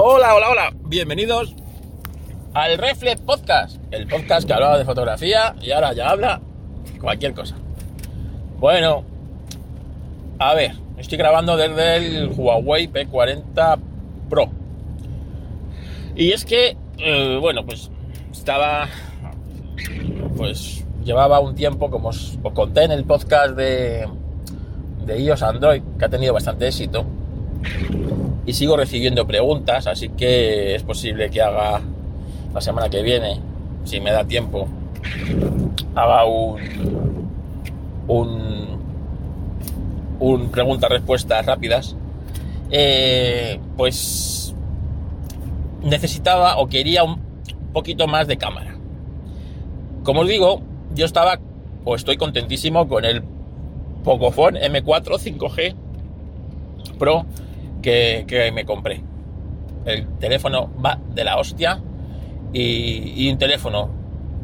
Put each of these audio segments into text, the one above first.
Hola, hola, hola. Bienvenidos al Reflex Podcast, el podcast que hablaba de fotografía y ahora ya habla cualquier cosa. Bueno, a ver, estoy grabando desde el Huawei P40 Pro. Y es que, eh, bueno, pues estaba, pues llevaba un tiempo, como os, os conté en el podcast de, de iOS Android, que ha tenido bastante éxito y sigo recibiendo preguntas, así que es posible que haga la semana que viene, si me da tiempo, haga un un, un preguntas-respuestas rápidas. Eh, pues necesitaba o quería un poquito más de cámara. Como os digo, yo estaba o estoy contentísimo con el Pocophone M4 5G Pro que, me compré. El teléfono va de la hostia y, un teléfono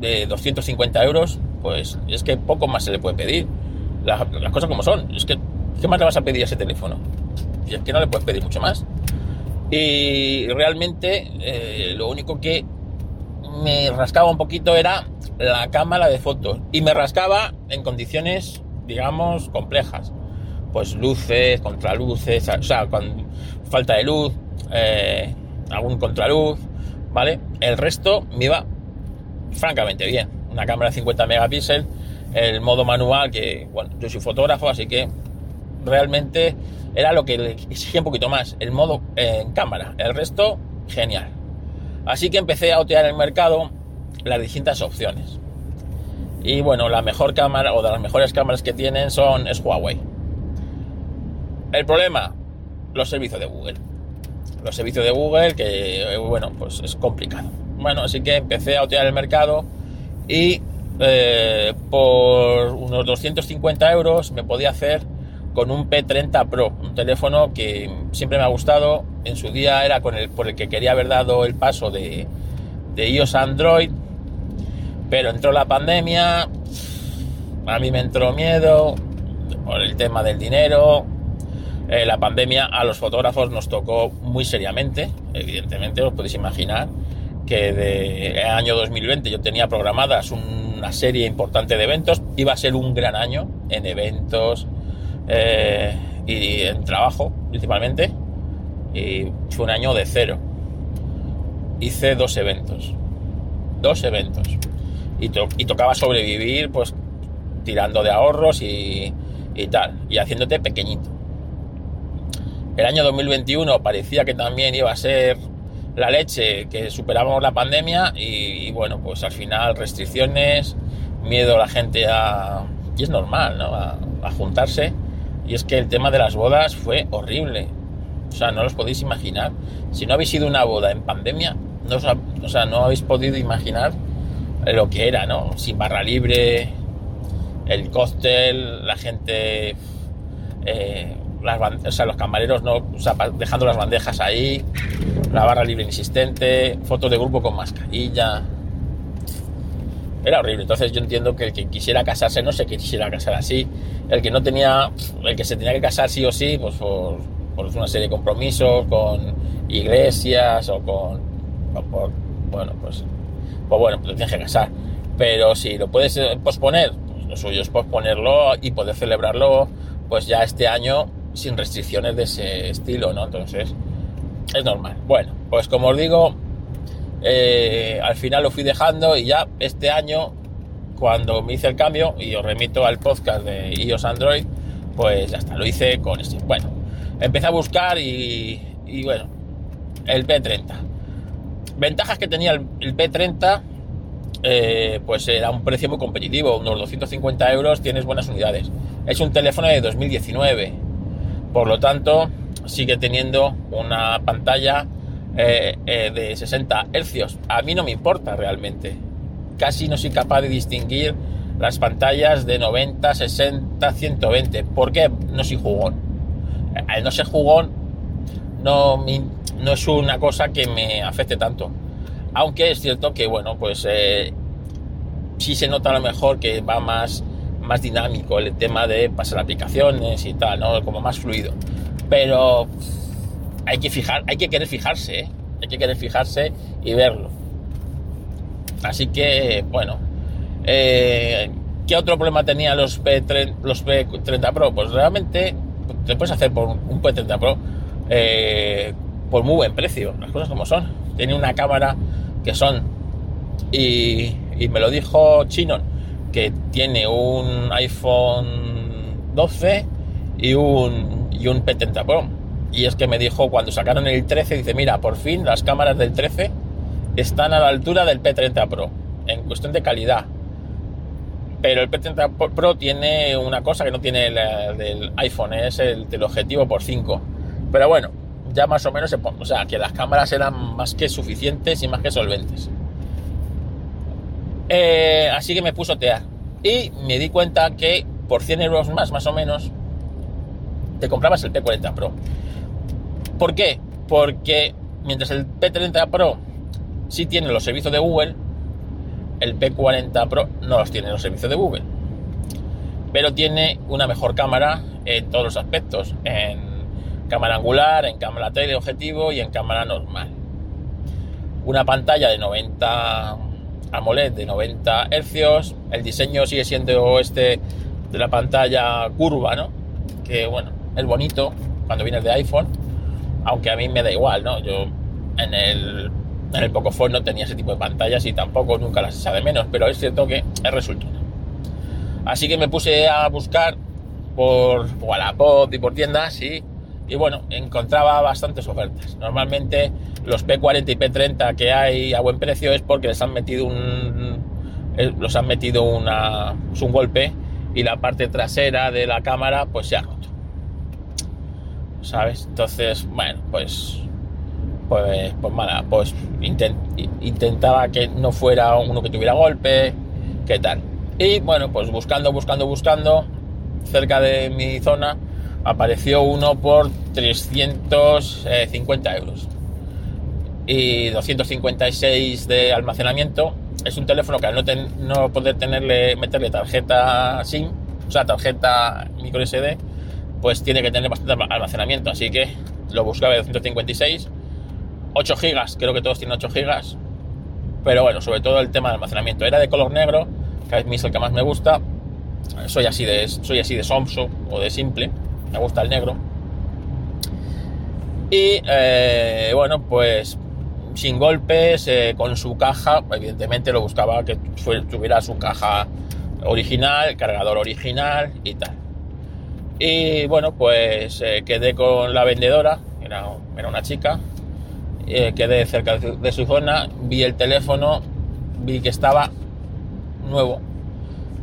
de 250 euros, pues es que poco más se le puede pedir. las cosas como son. Es que, ¿qué más le vas a pedir a ese teléfono? Y es que no le puedes pedir mucho más. Y realmente eh, lo único que me rascaba un poquito era la cámara de fotos. Y me rascaba en condiciones, digamos, complejas pues luces, contraluces, o sea, con falta de luz, eh, algún contraluz, ¿vale? El resto me iba francamente bien. Una cámara de 50 megapíxeles, el modo manual, que, bueno, yo soy fotógrafo, así que realmente era lo que le exigía un poquito más, el modo en cámara. El resto, genial. Así que empecé a otear el mercado las distintas opciones. Y bueno, la mejor cámara o de las mejores cámaras que tienen son Huawei. El problema, los servicios de Google. Los servicios de Google que, eh, bueno, pues es complicado. Bueno, así que empecé a otear el mercado y eh, por unos 250 euros me podía hacer con un P30 Pro, un teléfono que siempre me ha gustado. En su día era con el, por el que quería haber dado el paso de, de iOS a Android, pero entró la pandemia, a mí me entró miedo por el tema del dinero, eh, la pandemia a los fotógrafos nos tocó muy seriamente, evidentemente, os podéis imaginar que de año 2020 yo tenía programadas una serie importante de eventos, iba a ser un gran año en eventos eh, y en trabajo principalmente, y fue un año de cero. Hice dos eventos, dos eventos, y, tocaba sobrevivir pues tirando de ahorros y tal, y haciéndote pequeñito. El año 2021 parecía que también iba a ser la leche, que superábamos la pandemia y, bueno, pues al final restricciones, miedo a la gente a... y es normal, ¿no? A, juntarse. Y es que el tema de las bodas fue horrible. O sea, no los podéis imaginar. Si no habéis ido a una boda en pandemia, no o sea, no habéis podido imaginar lo que era, ¿no? Sin barra libre, el cóctel, la gente... Eh, los camareros no, dejando las bandejas ahí, la barra libre inexistente, fotos de grupo con mascarilla. Era horrible. Entonces yo entiendo que el que quisiera casarse no se quisiera casar así. El que no tenía, el que se tenía que casar sí o sí, pues por, una serie de compromisos con iglesias o con, bueno, pues, pues bueno, pues tienes que casar. Pero si lo puedes eh, posponer, pues lo suyo es posponerlo y poder celebrarlo, pues ya este año sin restricciones de ese estilo, ¿no? Entonces, es normal. Bueno, pues como os digo, eh, al final lo fui dejando y ya este año, cuando me hice el cambio, y os remito al podcast de iOS Android, pues ya está, lo hice con este. Bueno, empecé a buscar y, bueno, el P30. Ventajas que tenía el, P30, eh, pues era un precio muy competitivo, unos 250 euros, tienes buenas unidades. Es un teléfono de 2019 por lo tanto, sigue teniendo una pantalla eh, eh, de 60 hercios. A mí no me importa realmente. Casi no soy capaz de distinguir las pantallas de 90, 60, 120. ¿Por qué? No soy jugón. Al no ser jugón, no, no es una cosa que me afecte tanto. Aunque es cierto que, bueno, pues eh, sí se nota a lo mejor que va más más dinámico el tema de pasar aplicaciones y tal, ¿no? Como más fluido. Pero hay que fijar, hay que querer fijarse, ¿eh? hay que querer fijarse y verlo. Así que, bueno, eh, ¿qué otro problema tenía los, P30, los P30 Pro? Pues realmente te puedes hacer por un P30 Pro eh, por muy buen precio, las cosas como son. Tiene una cámara que son, y, y me lo dijo Chinon, que tiene un iPhone 12 y un, y un P30 Pro. Y es que me dijo cuando sacaron el 13, dice, mira, por fin las cámaras del 13 están a la altura del P30 Pro, en cuestión de calidad. Pero el P30 Pro tiene una cosa que no tiene el, iPhone, es el teleobjetivo por 5. Pero bueno, ya más o menos se o sea, que las cámaras eran más que suficientes y más que solventes. Eh, así que me puso TEA. Y me di cuenta que por 100 euros más, más o menos, te comprabas el P40 Pro. ¿Por qué? Porque mientras el P30 Pro sí tiene los servicios de Google, el P40 Pro no los tiene los servicios de Google. Pero tiene una mejor cámara en todos los aspectos. En cámara angular, en cámara teleobjetivo y en cámara normal. Una pantalla de 90 AMOLED de 90 Hz. El diseño sigue siendo este de la pantalla curva, ¿no? Que bueno, es bonito cuando vienes de iPhone, aunque a mí me da igual, ¿no? Yo en el, en el Pocophone no tenía ese tipo de pantallas y tampoco nunca las echa de menos, pero es cierto que es resultado. Así que me puse a buscar por Wallapop y por tiendas y, y bueno, encontraba bastantes ofertas. Normalmente los P40 y P30 que hay a buen precio es porque les han metido un eh, los han metido una, un golpe y la parte trasera de la cámara pues se ha roto. ¿Sabes? Entonces, bueno, pues pues, pues mala, pues intentaba que no fuera uno que tuviera golpe, qué tal. Y bueno, pues buscando, buscando, buscando, cerca de mi zona, apareció uno por 350 euros y 256 de almacenamiento. Es un teléfono que al no, no poder tenerle, meterle tarjeta SIM, o sea, tarjeta micro SD, pues tiene que tener bastante almacenamiento. Así que lo buscaba de 256, 8 gigas, creo que todos tienen 8 gigas. Pero bueno, sobre todo el tema de almacenamiento. Era de color negro, que a mí es el que más me gusta. Soy así de, soy así de Samsung o de simple, me gusta el negro. Y eh, bueno, pues sin golpes, eh, con su caja, evidentemente lo buscaba que tuviera su caja original, cargador original y tal. Y bueno, pues eh, quedé con la vendedora, era, era una chica, quedé cerca de su zona, vi el teléfono, vi que estaba nuevo,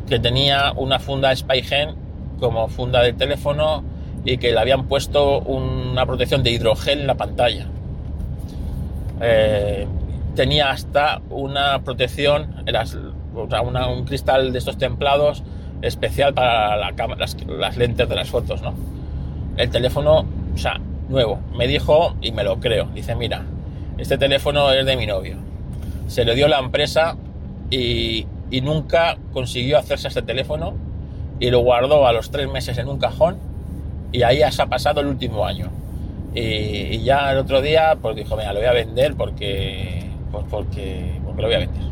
que tenía una funda Spygen como funda del teléfono y que le habían puesto una protección de hidrogel en la pantalla eh, tenía hasta una protección, sea, un cristal de estos templados especial para la las, las, lentes de las fotos, ¿no? El teléfono, o sea, nuevo. Me dijo, y me lo creo, dice, mira, este teléfono es de mi novio. Se lo dio la empresa y, y nunca consiguió hacerse este teléfono y lo guardó a los tres meses en un cajón y ahí se ha pasado el último año. Y, ya el otro día, pues dijo, mira, lo voy a vender porque, pues porque, porque lo voy a vender.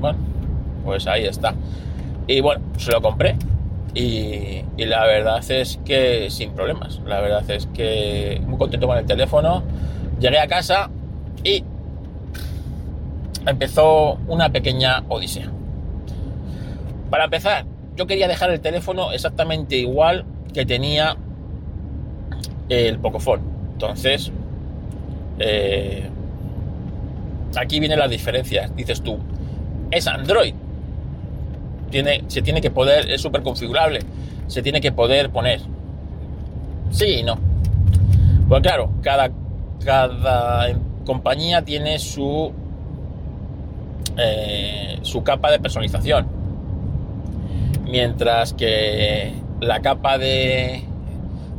Bueno, pues ahí está. Y bueno, se lo compré. Y, y, la verdad es que sin problemas. La verdad es que muy contento con el teléfono. Llegué a casa y empezó una pequeña odisea. Para empezar, yo quería dejar el teléfono exactamente igual que tenía el Pocophone entonces, eh, aquí vienen las diferencias. Dices tú, es Android. Tiene, se tiene que poder, es súper configurable. Se tiene que poder poner. Sí y no. Pues claro, cada, cada compañía tiene su, eh, su capa de personalización. Mientras que la capa de,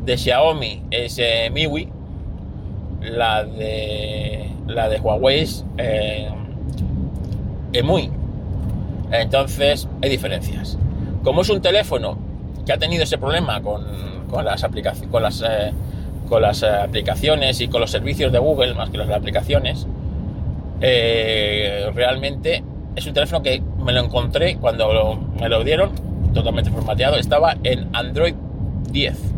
de Xiaomi es eh, MIUI, la de la de Huawei es eh, muy entonces hay diferencias como es un teléfono que ha tenido ese problema con, con las aplicaciones con las eh, con las eh, aplicaciones y con los servicios de Google más que las aplicaciones eh, realmente es un teléfono que me lo encontré cuando me lo dieron, totalmente formateado, estaba en Android 10.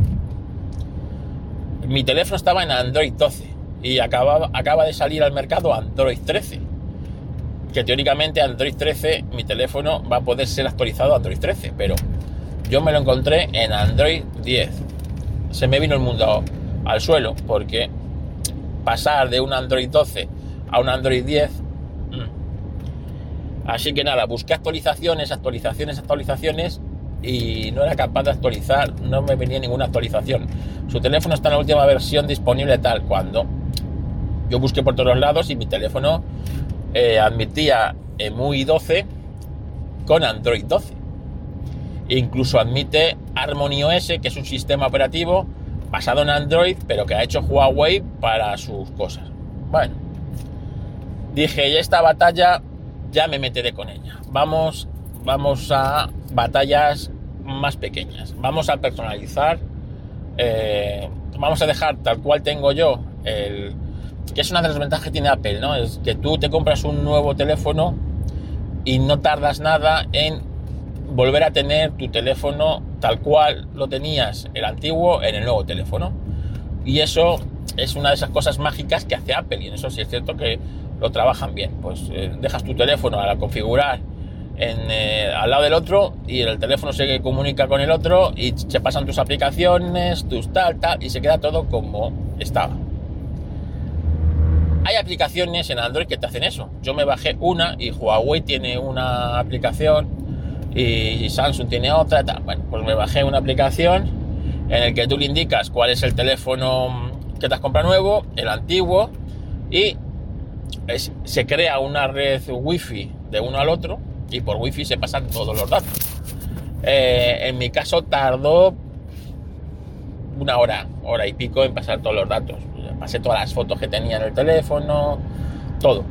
Mi teléfono estaba en Android 12 y acaba, acaba de salir al mercado Android 13. Que teóricamente Android 13, mi teléfono va a poder ser actualizado a Android 13, pero yo me lo encontré en Android 10. Se me vino el mundo al suelo porque pasar de un Android 12 a un Android 10 mm. así que nada, busqué actualizaciones, actualizaciones, actualizaciones y no era capaz de actualizar, no me venía ninguna actualización. Su teléfono está en la última versión disponible tal cuando yo busqué por todos lados y mi teléfono eh, admitía EMUI 12 con Android 12. E incluso admite Harmony OS, que es un sistema operativo basado en Android, pero que ha hecho Huawei para sus cosas. Bueno, dije, y esta batalla ya me meteré con ella. Vamos, vamos a batallas más pequeñas. Vamos a personalizar. Eh, vamos a dejar tal cual tengo yo que es una de las ventajas que tiene Apple, ¿no? Es que tú te compras un nuevo teléfono y no tardas nada en volver a tener tu teléfono tal cual lo tenías el antiguo en el nuevo teléfono. Y eso es una de esas cosas mágicas que hace Apple y en eso sí es cierto que lo trabajan bien. Pues eh, dejas tu teléfono a configurar eh, al lado del otro y el teléfono se comunica con el otro y se pasan tus aplicaciones, tus tal, tal y se queda todo como estaba. Hay aplicaciones en Android que te hacen eso. Yo me bajé una y Huawei tiene una aplicación y Samsung tiene otra. Tal. Bueno, pues me bajé una aplicación en el que tú le indicas cuál es el teléfono que te has comprado nuevo, el antiguo y se crea una red wifi de uno al otro y por wifi se pasan todos los datos. Eh, en mi caso tardó una hora, hora y pico en pasar todos los datos. Pasé todas las fotos que tenía en el teléfono, todo.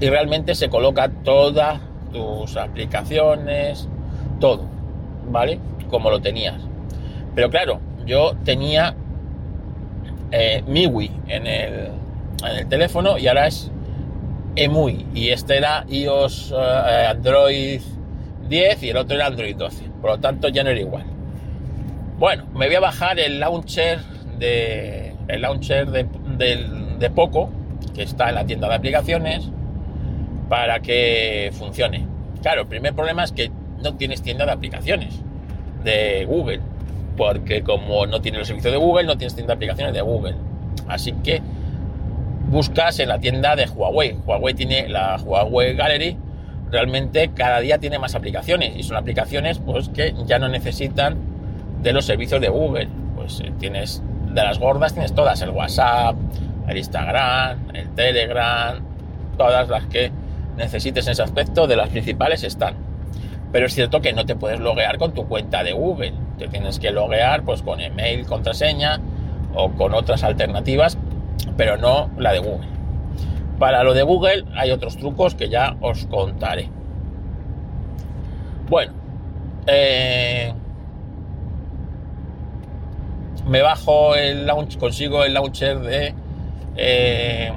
Y realmente se coloca todas tus aplicaciones, todo, ¿vale? Como lo tenías. Pero claro, yo tenía eh, MIUI en el, en el teléfono y ahora es EMUI. Y este era iOS eh, Android 10 y el otro era Android 12. Por lo tanto, ya no era igual. Bueno, me voy a bajar el launcher de el launcher de, de, Poco, que está en la tienda de aplicaciones, para que funcione. Claro, el primer problema es que no tienes tienda de aplicaciones de Google, porque como no tienes el servicio de Google, no tienes tienda de aplicaciones de Google. Así que buscas en la tienda de Huawei. Huawei tiene la Huawei Gallery, realmente cada día tiene más aplicaciones y son aplicaciones pues que ya no necesitan de los servicios de Google. Pues eh, tienes de las gordas, tienes todas, el WhatsApp, el Instagram, el Telegram, todas las que necesites en ese aspecto, de las principales están. Pero es cierto que no te puedes loguear con tu cuenta de Google. Te tienes que loguear pues con email, contraseña o con otras alternativas, pero no la de Google. Para lo de Google hay otros trucos que ya os contaré. Bueno, eh, me bajo el launch, consigo el launcher de. Eh,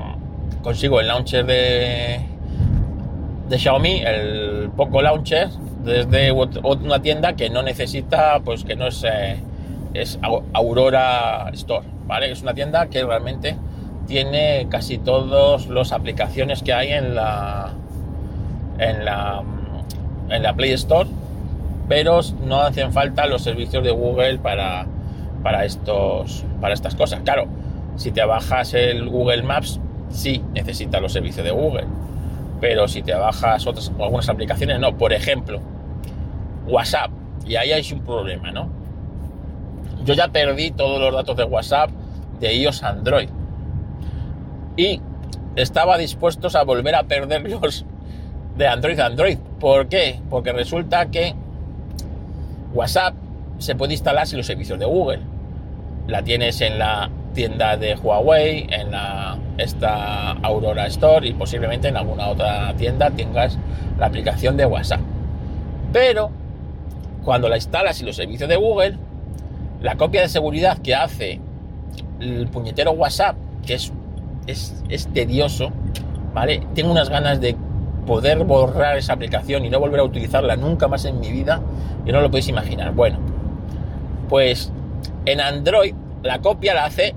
consigo el launcher de. de Xiaomi, el Poco Launcher, desde una tienda que no necesita, pues que no es. Eh, es Aurora Store, ¿vale? Es una tienda que realmente tiene casi todas las aplicaciones que hay en la. en la. en la Play Store, pero no hacen falta los servicios de Google para para, estos, para estas cosas. Claro, si te bajas el Google Maps, sí necesita los servicios de Google. Pero si te bajas otras, algunas aplicaciones, no. Por ejemplo, WhatsApp. Y ahí hay un problema, ¿no? Yo ya perdí todos los datos de WhatsApp de iOS Android. Y estaba dispuestos a volver a perderlos de Android a Android. ¿Por qué? Porque resulta que WhatsApp se puede instalar sin los servicios de Google la tienes en la tienda de Huawei, en la, esta Aurora Store y posiblemente en alguna otra tienda tengas la aplicación de WhatsApp. Pero cuando la instalas y los servicios de Google, la copia de seguridad que hace el puñetero WhatsApp, que es, es, tedioso, ¿vale? Tengo unas ganas de poder borrar esa aplicación y no volver a utilizarla nunca más en mi vida, y no lo podéis imaginar. Bueno, pues en Android la copia la hace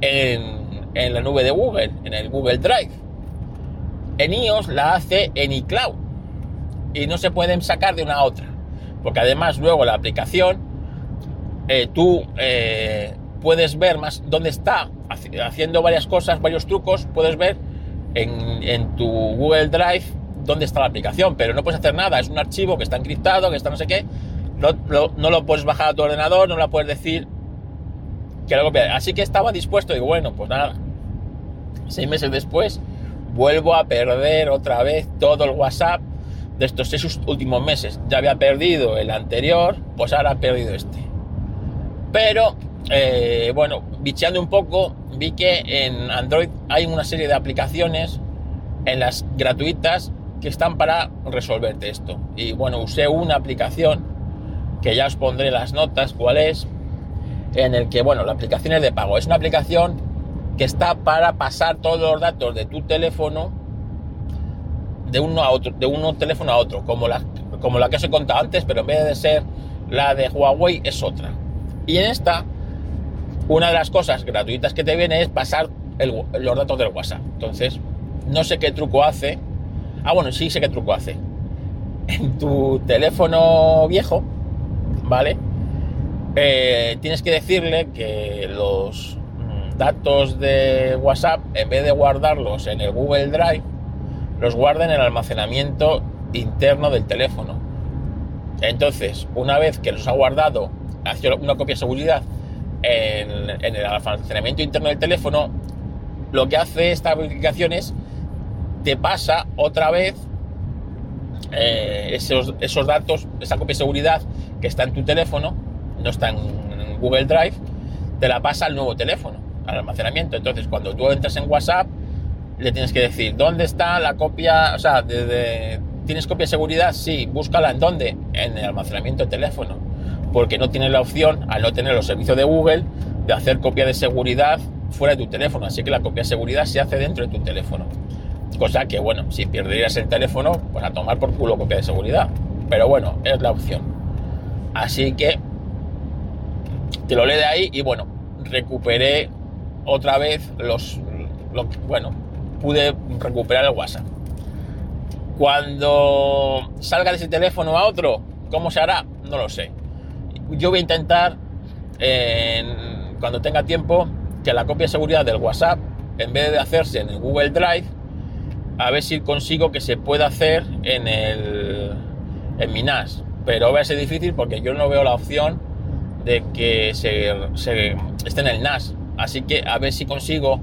en, en la nube de Google, en el Google Drive. En iOS la hace en iCloud y no se pueden sacar de una a otra. Porque además luego la aplicación, eh, tú eh, puedes ver más dónde está haciendo varias cosas, varios trucos, puedes ver en, tu Google Drive dónde está la aplicación, pero no puedes hacer nada, es un archivo que está encriptado, que está no sé qué, no, lo puedes bajar a tu ordenador, no lo puedes decir que lo copia. Así que estaba dispuesto, digo, bueno, pues nada, seis meses después vuelvo a perder otra vez todo el WhatsApp de estos seis últimos meses. Ya había perdido el anterior, pues ahora he perdido este. Pero, eh, bueno, bicheando un poco, vi que en Android hay una serie de aplicaciones en las gratuitas que están para resolverte esto. Y bueno, usé una aplicación que ya os pondré las notas cuál es, en el que, bueno, la aplicación es de pago. Es una aplicación que está para pasar todos los datos de tu teléfono de uno a otro, de uno teléfono a otro, como la, como la que os he contado antes, pero en vez de ser la de Huawei es otra. Y en esta, una de las cosas gratuitas que te viene es pasar los datos del WhatsApp. Entonces, no sé qué truco hace. Ah, bueno, sí sé qué truco hace. En tu teléfono viejo, ¿vale? Eh, tienes que decirle que los mm, datos de WhatsApp, en vez de guardarlos en el Google Drive, los guarda en el almacenamiento interno del teléfono. Entonces, una vez que los ha guardado, hace una copia de seguridad en, el almacenamiento interno del teléfono, lo que hace esta aplicación es te pasa otra vez eh, esos, esos datos, esa copia de seguridad que está en tu teléfono, no está en Google Drive, te la pasa al nuevo teléfono, al almacenamiento. Entonces, cuando tú entras en WhatsApp, le tienes que decir, ¿dónde está la copia? O sea, ¿tienes copia de seguridad? Sí, búscala en dónde? En el almacenamiento de teléfono. Porque no tienes la opción, al no tener los servicios de Google, de hacer copia de seguridad fuera de tu teléfono. Así que la copia de seguridad se hace dentro de tu teléfono. Cosa que, bueno, si perderías el teléfono, pues a tomar por culo copia de seguridad. Pero bueno, es la opción. Así que te lo lee de ahí y bueno, recuperé otra vez los, bueno, pude recuperar el WhatsApp. Cuando salga de ese teléfono a otro, ¿cómo se hará? No lo sé. Yo voy a intentar, cuando tenga tiempo, que la copia de seguridad del WhatsApp, en vez de hacerse en el Google Drive, a ver si consigo que se pueda hacer en el en mi NAS. Pero va a ser difícil porque yo no veo la opción de que se, esté en el NAS. Así que a ver si consigo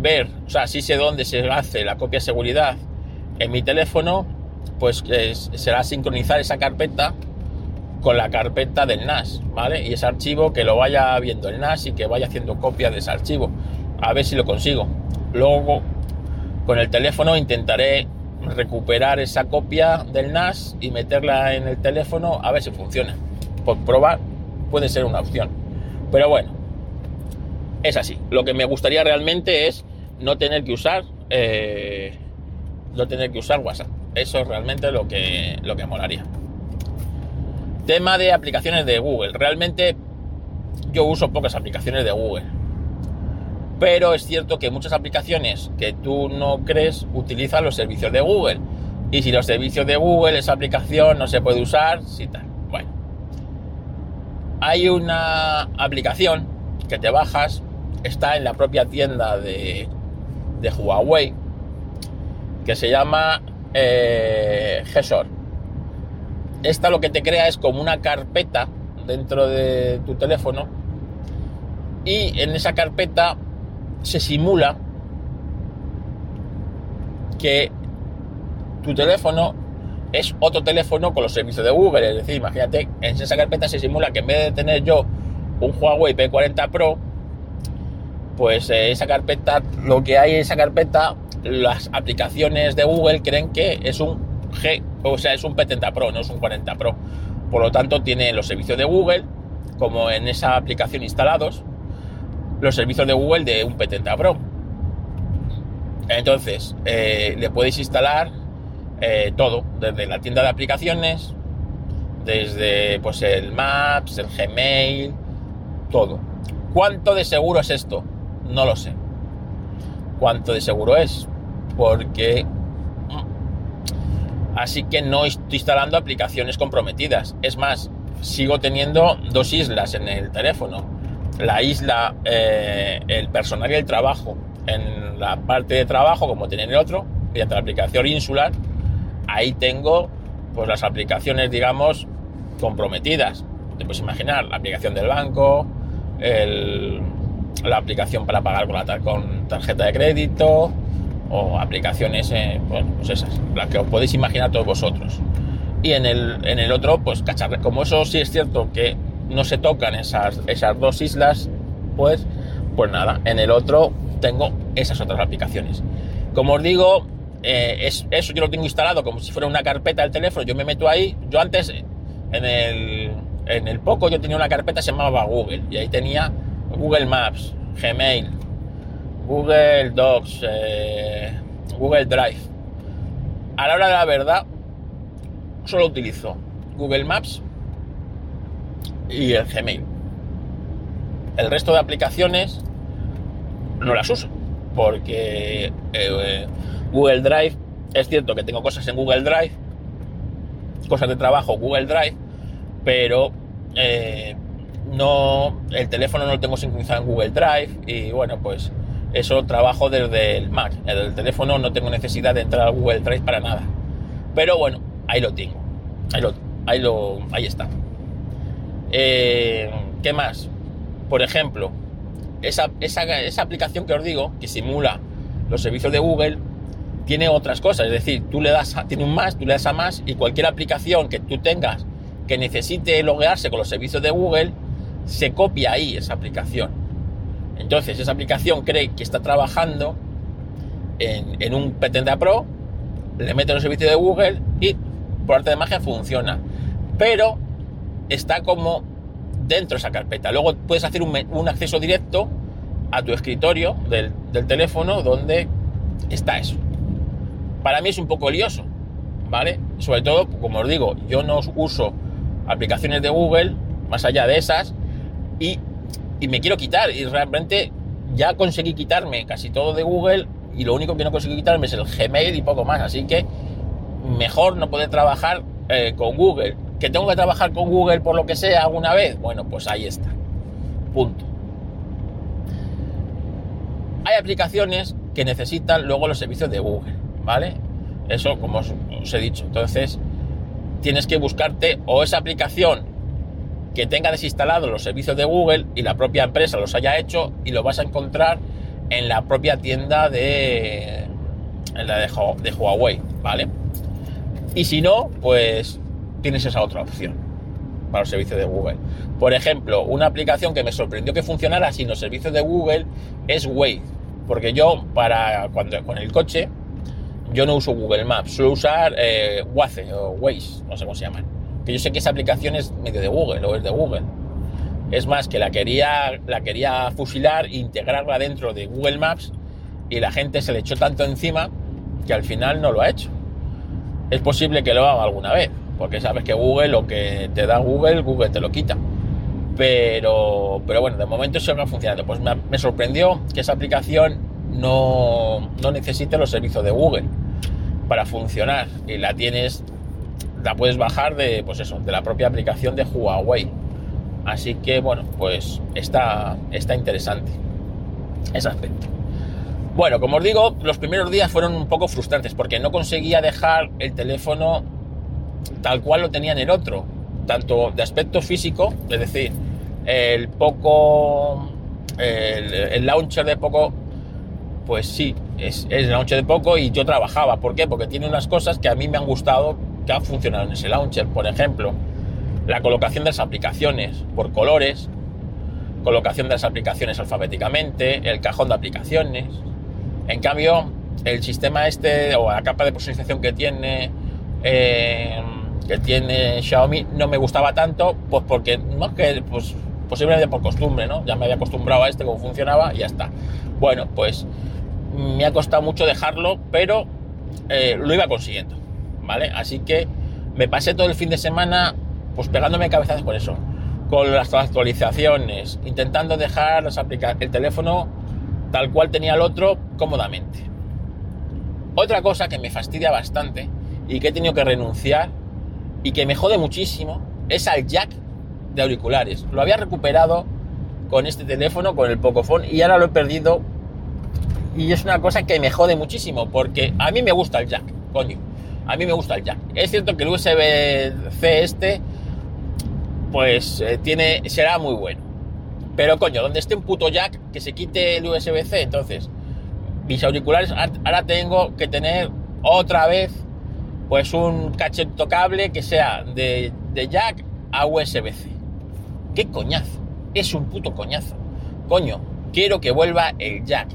ver, o sea, si sé dónde se hace la copia de seguridad en mi teléfono, pues será sincronizar esa carpeta con la carpeta del NAS, ¿vale? Y ese archivo que lo vaya viendo el NAS y que vaya haciendo copia de ese archivo. A ver si lo consigo. Luego, con el teléfono intentaré recuperar esa copia del NAS y meterla en el teléfono a ver si funciona. Por probar puede ser una opción. Pero bueno, es así. Lo que me gustaría realmente es no tener que usar eh, no tener que usar WhatsApp. Eso es realmente lo que, lo que molaría. Tema de aplicaciones de Google. Realmente yo uso pocas aplicaciones de Google. Pero es cierto que muchas aplicaciones que tú no crees utilizan los servicios de Google. Y si los servicios de Google, esa aplicación no se puede usar, si tal. Bueno. Hay una aplicación que te bajas, está en la propia tienda de de Huawei que se llama eh, Esta lo que te crea es como una carpeta dentro de tu teléfono y en esa carpeta se simula que tu teléfono es otro teléfono con los servicios de Google. Es decir, imagínate, en esa carpeta se simula que en vez de tener yo un Huawei P40 Pro, pues eh, esa carpeta, lo que hay en esa carpeta, las aplicaciones de Google creen que es un O sea, es un P30 Pro, no es un 40 Pro. Por lo tanto, tiene los servicios de Google, como en esa aplicación instalados, los servicios de Google de un P30 Pro. Entonces, eh, le podéis instalar eh, todo, desde la tienda de aplicaciones, desde pues el Maps, el Gmail, todo. ¿Cuánto de seguro es esto? No lo sé. ¿Cuánto de seguro es? Porque... Así que no estoy instalando aplicaciones comprometidas. Es más, sigo teniendo dos islas en el teléfono. La isla, eh, el personal y el trabajo. En la parte de trabajo, como tiene el otro, mediante la aplicación Insular, ahí tengo pues las aplicaciones, digamos, comprometidas. Te puedes imaginar, la aplicación del banco, la aplicación para pagar con tarjeta de crédito, o aplicaciones, eh, bueno, pues esas, las que os podéis imaginar todos vosotros. Y en el, en el otro, pues cacharre. Como eso sí es cierto que no se tocan esas, esas dos islas, pues, pues nada, en el otro tengo esas otras aplicaciones. Como os digo, eh, es, eso yo lo tengo instalado como si fuera una carpeta del teléfono, yo me meto ahí, yo antes en el, en el poco yo tenía una carpeta se llamaba Google y ahí tenía Google Maps, Gmail, Google Docs, eh, Google Drive. A la hora de la verdad, solo utilizo Google Maps y el Gmail. El resto de aplicaciones no las uso porque eh, Google Drive, es cierto que tengo cosas en Google Drive, cosas de trabajo Google Drive, pero eh, no, el teléfono no lo tengo sincronizado en Google Drive y bueno, pues eso trabajo desde el Mac. En el teléfono no tengo necesidad de entrar a Google Drive para nada. Pero bueno, ahí lo tengo. Ahí, lo, ahí, lo, ahí está. Eh, ¿Qué más? Por ejemplo, esa, esa, esa aplicación que os digo, que simula los servicios de Google, tiene otras cosas. Es decir, tú le das, a, tiene un más, tú le das a más y cualquier aplicación que tú tengas que necesite loguearse con los servicios de Google, se copia ahí esa aplicación. Entonces, esa aplicación cree que está trabajando en, un Petenda Pro, le mete los servicios de Google y por arte de magia funciona. Pero está como dentro de esa carpeta. Luego puedes hacer un, acceso directo a tu escritorio del, del teléfono donde está eso para mí es un poco lioso, ¿vale? Sobre todo, como os digo, yo no uso aplicaciones de Google, más allá de esas, y, me quiero quitar, y realmente ya conseguí quitarme casi todo de Google, y lo único que no conseguí quitarme es el Gmail y poco más, así que mejor no poder trabajar eh, con Google. ¿Que tengo que trabajar con Google por lo que sea alguna vez? Bueno, pues ahí está. Punto. Hay aplicaciones que necesitan luego los servicios de Google. ¿vale? Eso, como os, he dicho. Entonces, tienes que buscarte o esa aplicación que tenga desinstalado los servicios de Google y la propia empresa los haya hecho y lo vas a encontrar en la propia tienda de, en la de Huawei, ¿vale? Y si no, pues tienes esa otra opción para los servicios de Google. Por ejemplo, una aplicación que me sorprendió que funcionara sin los servicios de Google es Waze, porque yo para cuando con el coche yo no uso Google Maps, suelo usar eh, Waze o Waze, no sé cómo se llaman. Que yo sé que esa aplicación es medio de Google o es de Google. Es más, que la quería, la quería fusilar e integrarla dentro de Google Maps y la gente se le echó tanto encima que al final no lo ha hecho. Es posible que lo haga alguna vez, porque sabes que Google, lo que te da Google, Google te lo quita. Pero, pero bueno, de momento eso no ha funcionado. Pues me, me sorprendió que esa aplicación no, no necesite los servicios de Google para funcionar y la tienes, la puedes bajar de, pues eso, de la propia aplicación de Huawei. Así que bueno, pues está, está interesante ese aspecto. Bueno, como os digo, los primeros días fueron un poco frustrantes porque no conseguía dejar el teléfono tal cual lo tenía en el otro, tanto de aspecto físico, es decir, el poco, el, el launcher de poco pues sí, es, la noche de poco y yo trabajaba. ¿Por qué? Porque tiene unas cosas que a mí me han gustado que en ese launcher. Por ejemplo, la colocación de las aplicaciones por colores, colocación de las aplicaciones alfabéticamente, el cajón de aplicaciones. En cambio, el sistema este o la capa de personalización que tiene eh, que tiene Xiaomi no me gustaba tanto, pues porque no que pues posiblemente por costumbre, ¿no? Ya me había acostumbrado a este cómo funcionaba y ya está. Bueno, pues me ha costado mucho dejarlo, pero eh, lo iba consiguiendo, ¿vale? Así que me pasé todo el fin de semana pues pegándome cabezazos con eso, con las actualizaciones, intentando dejar el teléfono tal cual tenía el otro cómodamente. Otra cosa que me fastidia bastante y que he tenido que renunciar y que me jode muchísimo es al jack de auriculares. Lo había recuperado con este teléfono, con el Pocophone, y ahora lo he perdido. Y es una cosa que me jode muchísimo, porque a mí me gusta el jack, coño. A mí me gusta el jack. Es cierto que el USB-C este, pues eh, tiene, será muy bueno. Pero coño, donde esté un puto jack, que se quite el USB-C. Entonces, mis auriculares ahora tengo que tener otra vez, pues un cacheto cable que sea de, de jack a USB-C. ¡Qué coñazo! Es un puto coñazo. Coño, quiero que vuelva el jack.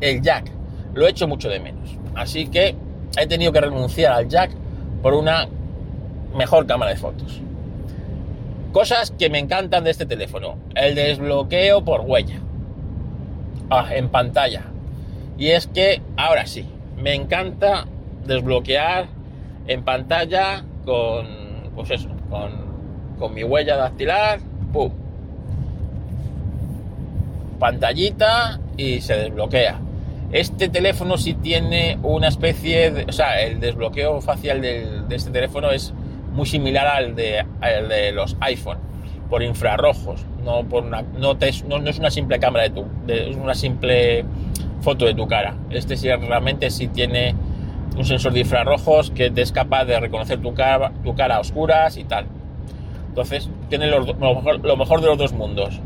El jack. Lo he hecho mucho de menos. Así que he tenido que renunciar al jack por una mejor cámara de fotos. Cosas que me encantan de este teléfono. El desbloqueo por huella. Ah, en pantalla. Y es que ahora sí, me encanta desbloquear en pantalla con, pues eso, con con mi huella dactilar, ¡pum! Pantallita y se desbloquea. Este teléfono sí tiene una especie de... O sea, el desbloqueo facial de, este teléfono es muy similar al de, de los iPhone, por infrarrojos, no por. No, no, es una simple cámara de tu... es una simple foto de tu cara. Este sí realmente sí tiene un sensor de infrarrojos que te es capaz de reconocer tu cara, tu cara a oscuras y tal. Entonces, tiene lo, mejor, de los dos mundos.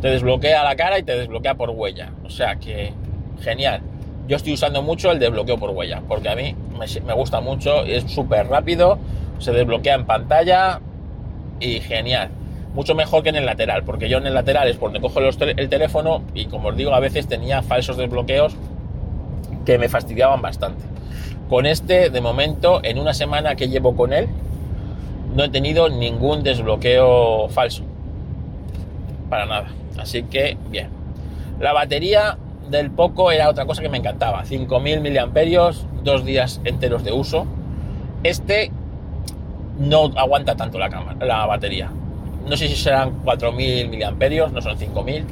Te desbloquea la cara y te desbloquea por huella. O sea que, genial. Yo estoy usando mucho el desbloqueo por huella, porque a mí me, gusta mucho, es súper rápido, se desbloquea en pantalla y genial. Mucho mejor que en el lateral, porque yo en el lateral es por donde cojo el teléfono y como os digo, a veces tenía falsos desbloqueos que me fastidiaban bastante. Con este, de momento, en una semana que llevo con él, no he tenido ningún desbloqueo falso. Para nada. Así que, bien. La batería del Poco era otra cosa que me encantaba. 5000 miliamperios, dos días enteros de uso. Este no aguanta tanto la, cámara, la batería. No sé si serán 4000 miliamperios, no son 5000.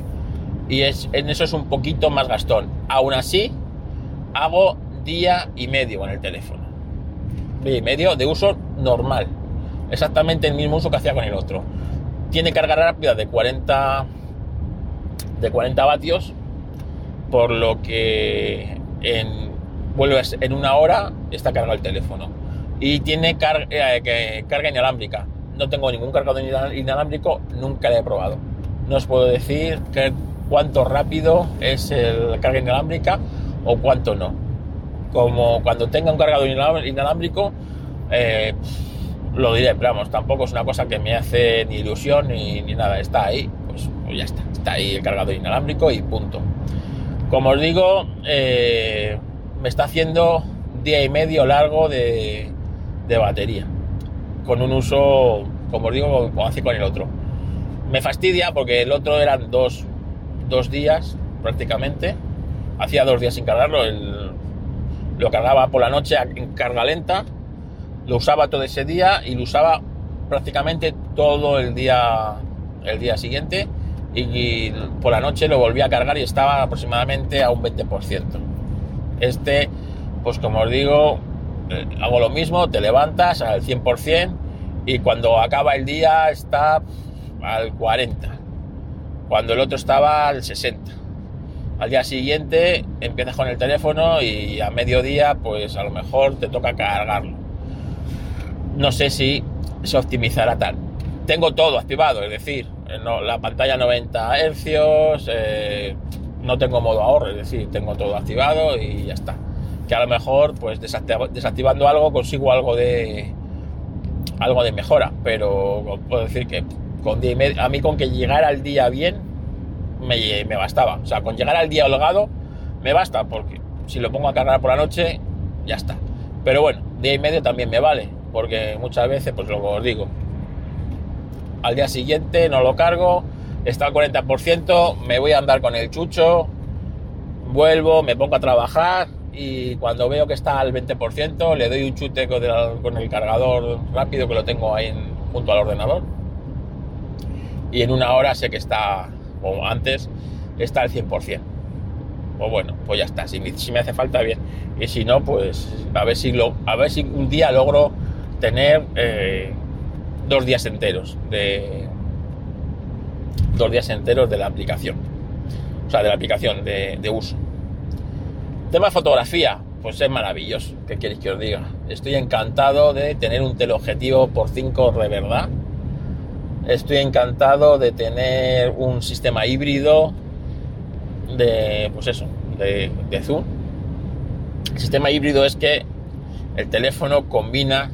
Y es, en eso es un poquito más gastón. Aún así, hago día y medio con el teléfono. Día y medio de uso normal exactamente el mismo uso que hacía con el otro. Tiene carga rápida de 40 de 40 vatios, por lo que en, vuelves en una hora está cargado el teléfono. Y tiene eh, carga inalámbrica. No tengo ningún cargador inalámbrico, nunca lo he probado. No os puedo decir que cuánto rápido es el carga inalámbrica o cuánto no. Como cuando tenga un cargador inalámbrico, eh, lo diré, pero vamos, tampoco es una cosa que me hace ni ilusión ni, nada, está ahí, pues, ya está, está ahí el cargador inalámbrico y punto. Como os digo, eh, me está haciendo día y medio largo de, batería, con un uso, como os digo, como hace con el otro. Me fastidia porque el otro eran dos, dos días prácticamente, hacía dos días sin cargarlo, lo cargaba por la noche en carga lenta. Lo usaba todo ese día y lo usaba prácticamente todo el día, el día siguiente y, por la noche lo volví a cargar y estaba aproximadamente a un 20%. Este, pues como os digo, eh, hago lo mismo, te levantas al 100% y cuando acaba el día está al 40%, cuando el otro estaba al 60%. Al día siguiente empiezas con el teléfono y a mediodía pues a lo mejor te toca cargarlo no sé si se optimizará tal. Tengo todo activado, es decir, la pantalla 90 Hz, eh, no tengo modo ahorro, es decir, tengo todo activado y ya está. Que a lo mejor, pues desactivando algo consigo algo de algo de mejora, pero puedo decir que con a mí con que llegara al día bien me, me bastaba. O sea, con llegar al día holgado me basta, porque si lo pongo a cargar por la noche, ya está. Pero bueno, día y medio también me vale porque muchas veces, pues lo os digo, al día siguiente no lo cargo, está al 40%, me voy a andar con el chucho, vuelvo, me pongo a trabajar y cuando veo que está al 20% le doy un chute con el, cargador rápido que lo tengo ahí junto al ordenador y en una hora sé que está, o antes, está al 100%. Pues bueno, pues ya está. Si me, si me hace falta, bien. Y si no, pues a ver si, lo, a ver si un día logro tener eh, dos días enteros de dos días enteros de la aplicación. O sea, de la aplicación de, de uso. Tema fotografía, pues es maravilloso. ¿Qué queréis que os diga? Estoy encantado de tener un teleobjetivo por 5 de verdad. Estoy encantado de tener un sistema híbrido de, pues eso, de, de zoom. El sistema híbrido es que el teléfono combina,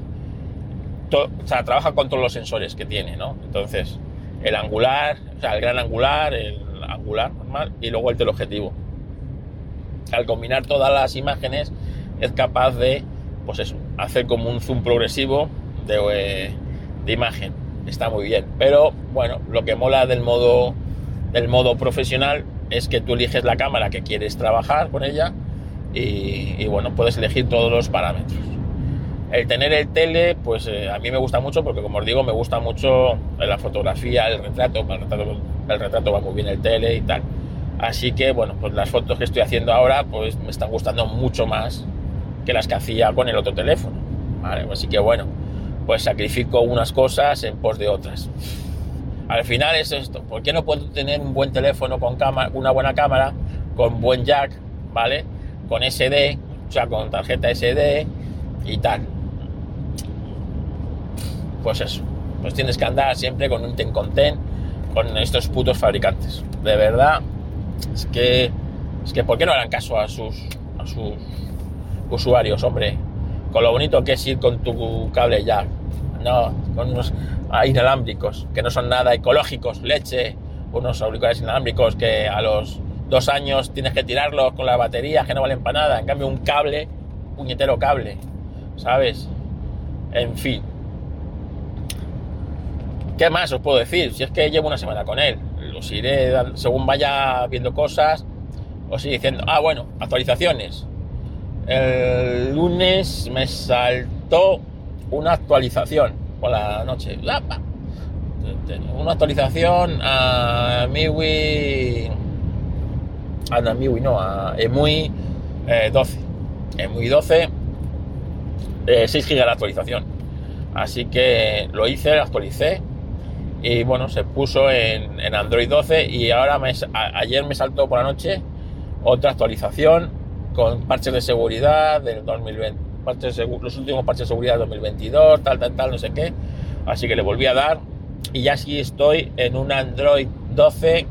to- o sea, trabaja con todos los sensores que tiene, ¿no? Entonces, el angular, o sea, el gran angular, el angular normal y luego el teleobjetivo. Al combinar todas las imágenes es capaz de, pues eso, hacer como un zoom progresivo de, eh, de imagen. Está muy bien. Pero bueno, lo que mola del modo, del modo profesional es que tú eliges la cámara que quieres trabajar con ella y, y, bueno, puedes elegir todos los parámetros. El tener el tele, pues eh, a mí me gusta mucho porque como os digo, me gusta mucho la fotografía, el retrato, el retrato, el retrato va muy bien el tele y tal. Así que bueno, pues las fotos que estoy haciendo ahora pues me están gustando mucho más que las que hacía con el otro teléfono. Así que bueno, pues sacrifico unas cosas en pos de otras. Al final es esto, ¿por qué no puedo tener un buen teléfono con cámara, una buena cámara, con buen jack, ¿vale? Con SD, o sea, con tarjeta SD y tal. Pues eso, pues tienes que andar siempre con un ten con ten con estos putos fabricantes. De verdad, es que es que ¿por qué no harán caso a sus a sus usuarios, hombre? Con lo bonito que es ir con tu cable jack. No, con unos inalámbricos que no son nada ecológicos, leche, unos auriculares inalámbricos que a los dos años tienes que tirarlos con la batería que no valen para nada. En cambio, un cable, puñetero cable, ¿sabes? En fin. ¿Qué más os puedo decir? Si es que llevo una semana con él. Os iré, según vaya viendo cosas, os iré diciendo. Ah, bueno, actualizaciones. El lunes me saltó una actualización por la noche. Una actualización a MIUI. A MIUI no, a EMUI eh, 12. EMUI 12, eh, 6 GB de actualización. Así que lo hice, lo actualicé. Y bueno, se puso en, en Android 12 y ahora me, a- ayer me saltó por la noche otra actualización con parches de seguridad del 2020, parches de los últimos parches de seguridad del 2022, tal, tal, tal, no sé qué. Así que le volví a dar y ya sí estoy en un Android 12,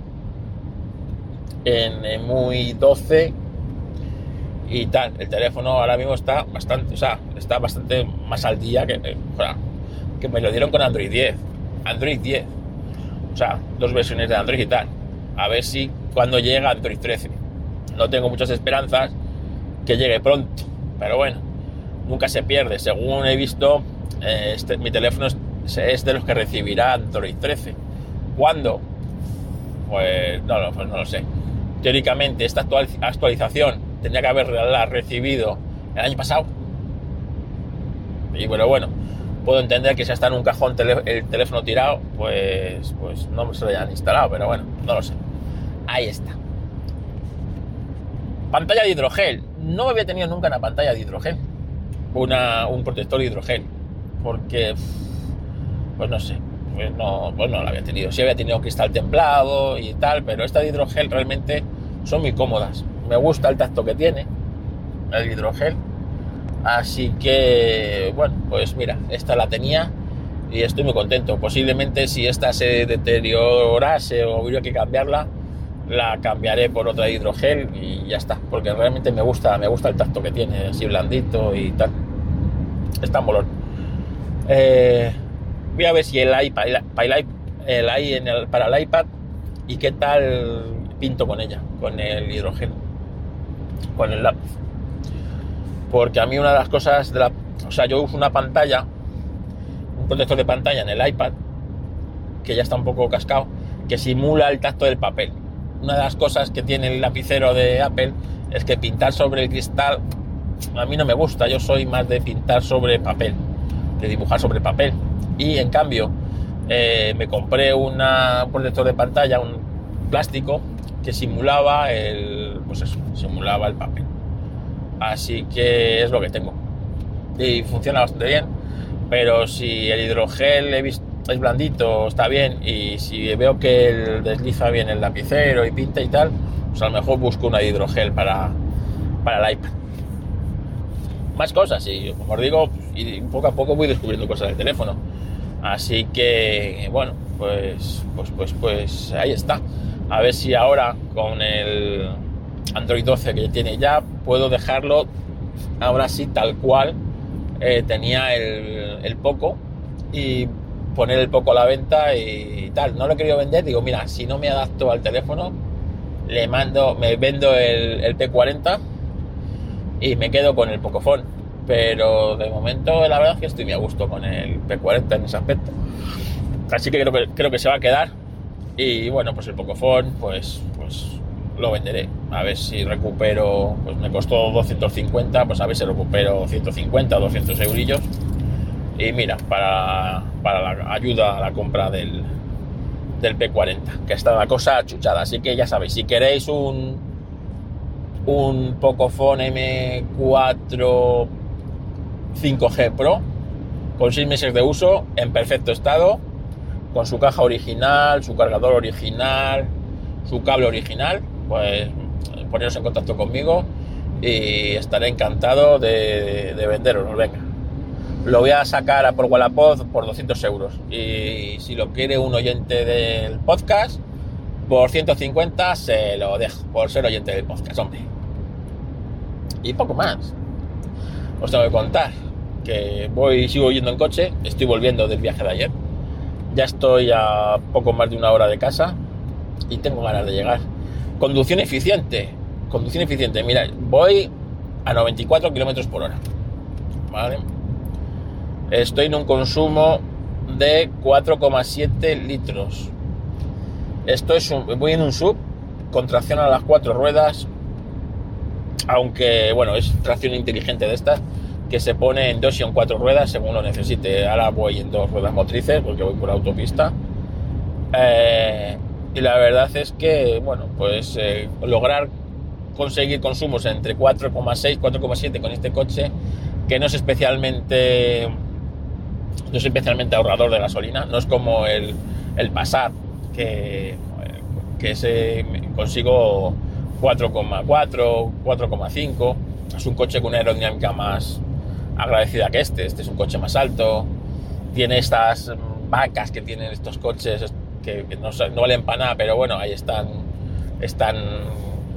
en EMUI 12 y tal. El teléfono ahora mismo está bastante, o sea, está bastante más al día que, que me lo dieron con Android 10. Android 10. O sea, dos versiones de Android y tal. A ver si cuando llega Android 13. No tengo muchas esperanzas que llegue pronto. Pero bueno, nunca se pierde. Según he visto, eh, este, mi teléfono es, de los que recibirá Android 13. ¿Cuándo? Pues pues no lo sé. Teóricamente, esta actual- actualización tendría que haberla recibido el año pasado. Y bueno, bueno, puedo entender que si está en un cajón el teléfono tirado, pues, pues no se lo hayan instalado, pero bueno, no lo sé. Ahí está. Pantalla de hidrogel. No había tenido nunca una pantalla de hidrogel. Una, un protector de hidrogel. Porque, pues no sé, pues no, pues lo había tenido. Sí había tenido cristal templado y tal, pero esta de hidrogel realmente son muy cómodas. Me gusta el tacto que tiene, el hidrogel. Así que, bueno, pues mira, esta la tenía y estoy muy contento. Posiblemente si esta se deteriorase o hubiera que cambiarla, la cambiaré por otra de hidrogel y ya está. Porque realmente me gusta, me gusta el tacto que tiene, así blandito y tal. Está molón. Eh, voy a ver si el iPad, el, el, el, el, para el iPad y qué tal pinto con ella, con el hidrogel, con el lápiz. Porque a mí una de las cosas de la... O sea, yo uso una pantalla, un protector de pantalla en el iPad, que ya está un poco cascado, que simula el tacto del papel. Una de las cosas que tiene el lapicero de Apple es que pintar sobre el cristal a mí no me gusta, yo soy más de pintar sobre papel, de dibujar sobre papel. Y en cambio, eh, me compré un protector de pantalla, un plástico, que simulaba el, pues eso, simulaba el papel. Así que es lo que tengo. Y funciona bastante bien. Pero si el hidrogel he visto, es blandito, está bien. Y si veo que desliza bien el lapicero y pinta y tal, pues a lo mejor busco una hidrogel para, para el iPad. Más cosas, y como os digo, y poco a poco voy descubriendo cosas del teléfono. Así que, bueno, pues, pues, pues, pues ahí está. A ver si ahora con el Android 12 que tiene ya, puedo dejarlo ahora sí tal cual eh, tenía el, Poco y poner el Poco a la venta y tal. No lo he querido vender, digo, mira, si no me adapto al teléfono, le mando, me vendo el, el P40 y me quedo con el Pocophone. Pero de momento la verdad es que estoy muy a gusto con el P40 en ese aspecto. Así que creo que, creo que se va a quedar. Y bueno, pues el Pocophone, pues lo venderé. A ver si recupero, pues me costó 250, pues a ver si recupero 150 o 200 eurillos. Y mira, para, para la ayuda a la compra del, del P40, que está la cosa chuchada. Así que ya sabéis, si queréis un, un Pocophone M4 5G Pro con 6 meses de uso en perfecto estado, con su caja original, su cargador original, su cable original, pues poneros en contacto conmigo y estaré encantado de, de venderos. Venga, lo voy a sacar a por Wallapod por 200 euros y si lo quiere un oyente del podcast, por 150 se lo dejo, por ser oyente del podcast, hombre. Y poco más. Os tengo que contar que voy, sigo yendo en coche, estoy volviendo del viaje de ayer. Ya estoy a poco más de una hora de casa y tengo ganas de llegar. Conducción eficiente, conducción eficiente. Mira, voy a 94 kilómetros por hora. ¿Vale? Estoy en un consumo de 4,7 litros. Esto es un, voy en un sub con tracción a las cuatro ruedas, aunque bueno, es tracción inteligente de estas, que se pone en dos y en cuatro ruedas según lo necesite. Ahora voy en dos ruedas motrices porque voy por autopista. Eh, y la verdad es que, bueno, pues eh, lograr conseguir consumos entre 4,6 4,7 con este coche, que no es especialmente no es especialmente ahorrador de gasolina, no es como el, el Passat, que, que se consigo 4,4, 4,5. Es un coche con una aerodinámica más agradecida que este. Este es un coche más alto. Tiene estas vacas que tienen estos coches que, no, no, valen para nada, pero bueno, ahí están, están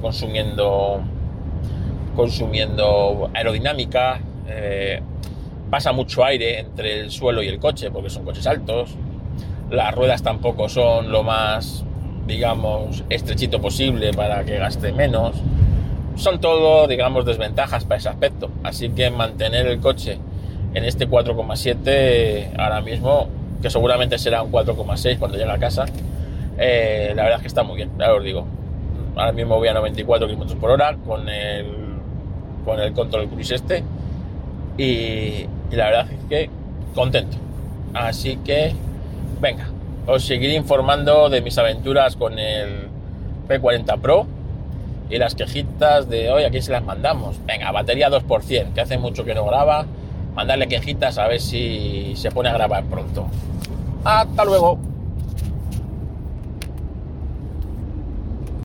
consumiendo, consumiendo aerodinámica. Eh, pasa mucho aire entre el suelo y el coche porque son coches altos. Las ruedas tampoco son lo más digamos, estrechito posible para que gaste menos. Son todo, digamos, desventajas para ese aspecto. Así que mantener el coche en este 4,7 ahora mismo, que seguramente será un 4,6 cuando llegue a casa, eh, la verdad es que está muy bien, ya os digo. Ahora mismo voy a 94 km por hora con el, con el control cruise este y, y la verdad es que contento. Así que, venga, os seguiré informando de mis aventuras con el P40 Pro y las quejitas de hoy, aquí se las mandamos. Venga, batería 2%, que hace mucho que no graba. Mandarle quejitas a ver si se pone a grabar pronto. Hasta luego.